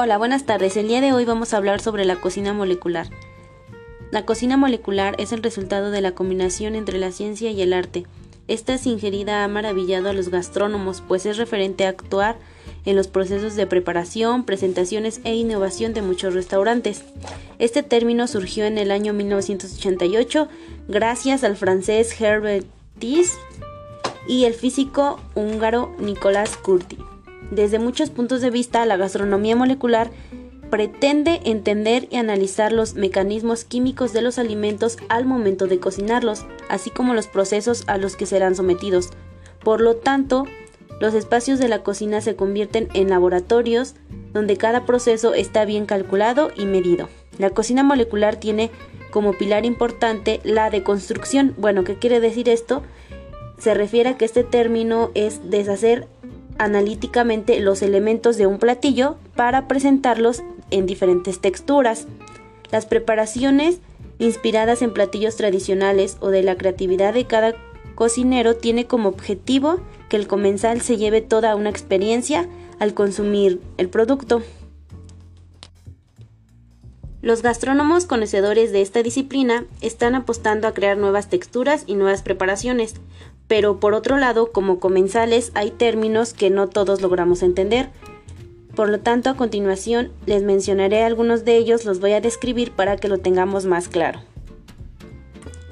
Hola, buenas tardes. El día de hoy vamos a hablar sobre la cocina molecular. La cocina molecular es el resultado de la combinación entre la ciencia y el arte. Esta ingerida ha maravillado a los gastrónomos, pues es referente a actuar en los procesos de preparación, presentaciones e innovación de muchos restaurantes. Este término surgió en el año 1988 gracias al francés Herbert Tis y el físico húngaro Nicolás Curti. Desde muchos puntos de vista, la gastronomía molecular pretende entender y analizar los mecanismos químicos de los alimentos al momento de cocinarlos, así como los procesos a los que serán sometidos. Por lo tanto, los espacios de la cocina se convierten en laboratorios donde cada proceso está bien calculado y medido. La cocina molecular tiene como pilar importante la deconstrucción. Bueno, ¿qué quiere decir esto? Se refiere a que este término es deshacer analíticamente los elementos de un platillo para presentarlos en diferentes texturas. Las preparaciones inspiradas en platillos tradicionales o de la creatividad de cada cocinero tiene como objetivo que el comensal se lleve toda una experiencia al consumir el producto. Los gastrónomos conocedores de esta disciplina están apostando a crear nuevas texturas y nuevas preparaciones, pero por otro lado, como comensales, hay términos que no todos logramos entender. Por lo tanto, a continuación les mencionaré algunos de ellos, los voy a describir para que lo tengamos más claro.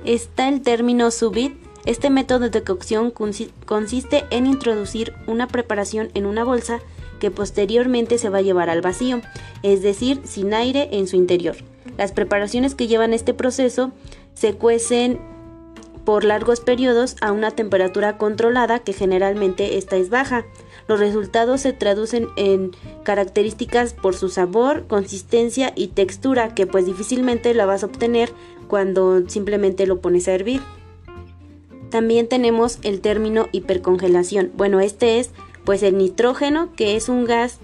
Está el término subit. Este método de cocción consiste en introducir una preparación en una bolsa que posteriormente se va a llevar al vacío, es decir, sin aire en su interior. Las preparaciones que llevan este proceso se cuecen por largos periodos a una temperatura controlada que generalmente esta es baja. Los resultados se traducen en características por su sabor, consistencia y textura que pues difícilmente la vas a obtener cuando simplemente lo pones a hervir. También tenemos el término hipercongelación. Bueno, este es pues el nitrógeno que es un gas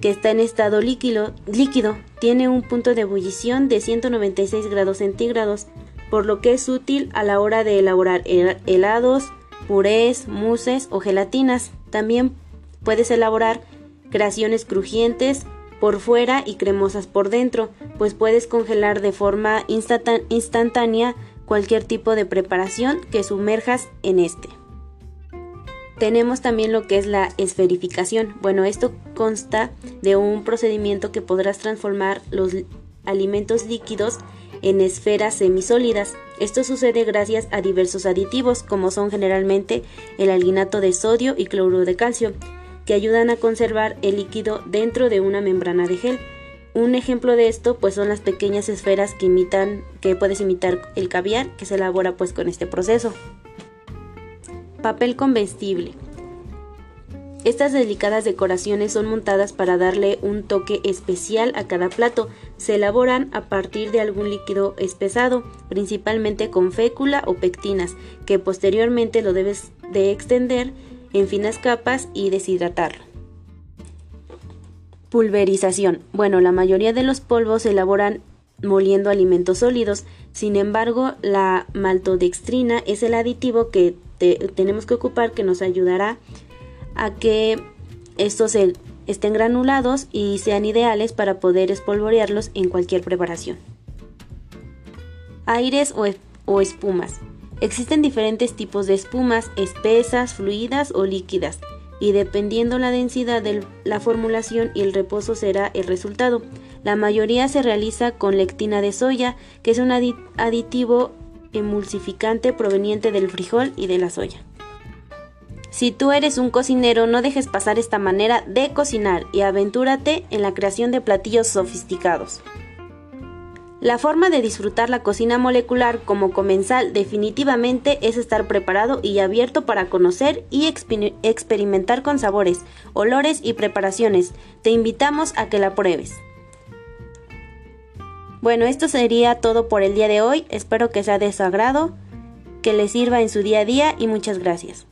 que está en estado líquido, líquido tiene un punto de ebullición de 196 grados centígrados por lo que es útil a la hora de elaborar helados, purés, muses o gelatinas. También puedes elaborar creaciones crujientes por fuera y cremosas por dentro, pues puedes congelar de forma instantánea cualquier tipo de preparación que sumerjas en este. Tenemos también lo que es la esferificación. Bueno, esto consta de un procedimiento que podrás transformar los alimentos líquidos en esferas semisólidas. Esto sucede gracias a diversos aditivos, como son generalmente el alginato de sodio y cloruro de calcio, que ayudan a conservar el líquido dentro de una membrana de gel. Un ejemplo de esto pues son las pequeñas esferas que imitan que puedes imitar el caviar que se elabora pues con este proceso. Papel comestible. Estas delicadas decoraciones son montadas para darle un toque especial a cada plato. Se elaboran a partir de algún líquido espesado, principalmente con fécula o pectinas, que posteriormente lo debes de extender en finas capas y deshidratarlo. Pulverización. Bueno, la mayoría de los polvos se elaboran moliendo alimentos sólidos. Sin embargo, la maltodextrina es el aditivo que tenemos que ocupar que nos ayudará a que estos estén granulados y sean ideales para poder espolvorearlos en cualquier preparación. Aires o, o espumas. Existen diferentes tipos de espumas, espesas, fluidas o líquidas, y dependiendo la densidad de la formulación y el reposo será el resultado. La mayoría se realiza con lectina de soya, que es un aditivo emulsificante proveniente del frijol y de la soya. Si tú eres un cocinero, no dejes pasar esta manera de cocinar y aventúrate en la creación de platillos sofisticados. La forma de disfrutar la cocina molecular como comensal definitivamente es estar preparado y abierto para conocer y experimentar con sabores, olores y preparaciones. Te invitamos a que la pruebes. Bueno, esto sería todo por el día de hoy. Espero que sea de su agrado, que les sirva en su día a día y muchas gracias.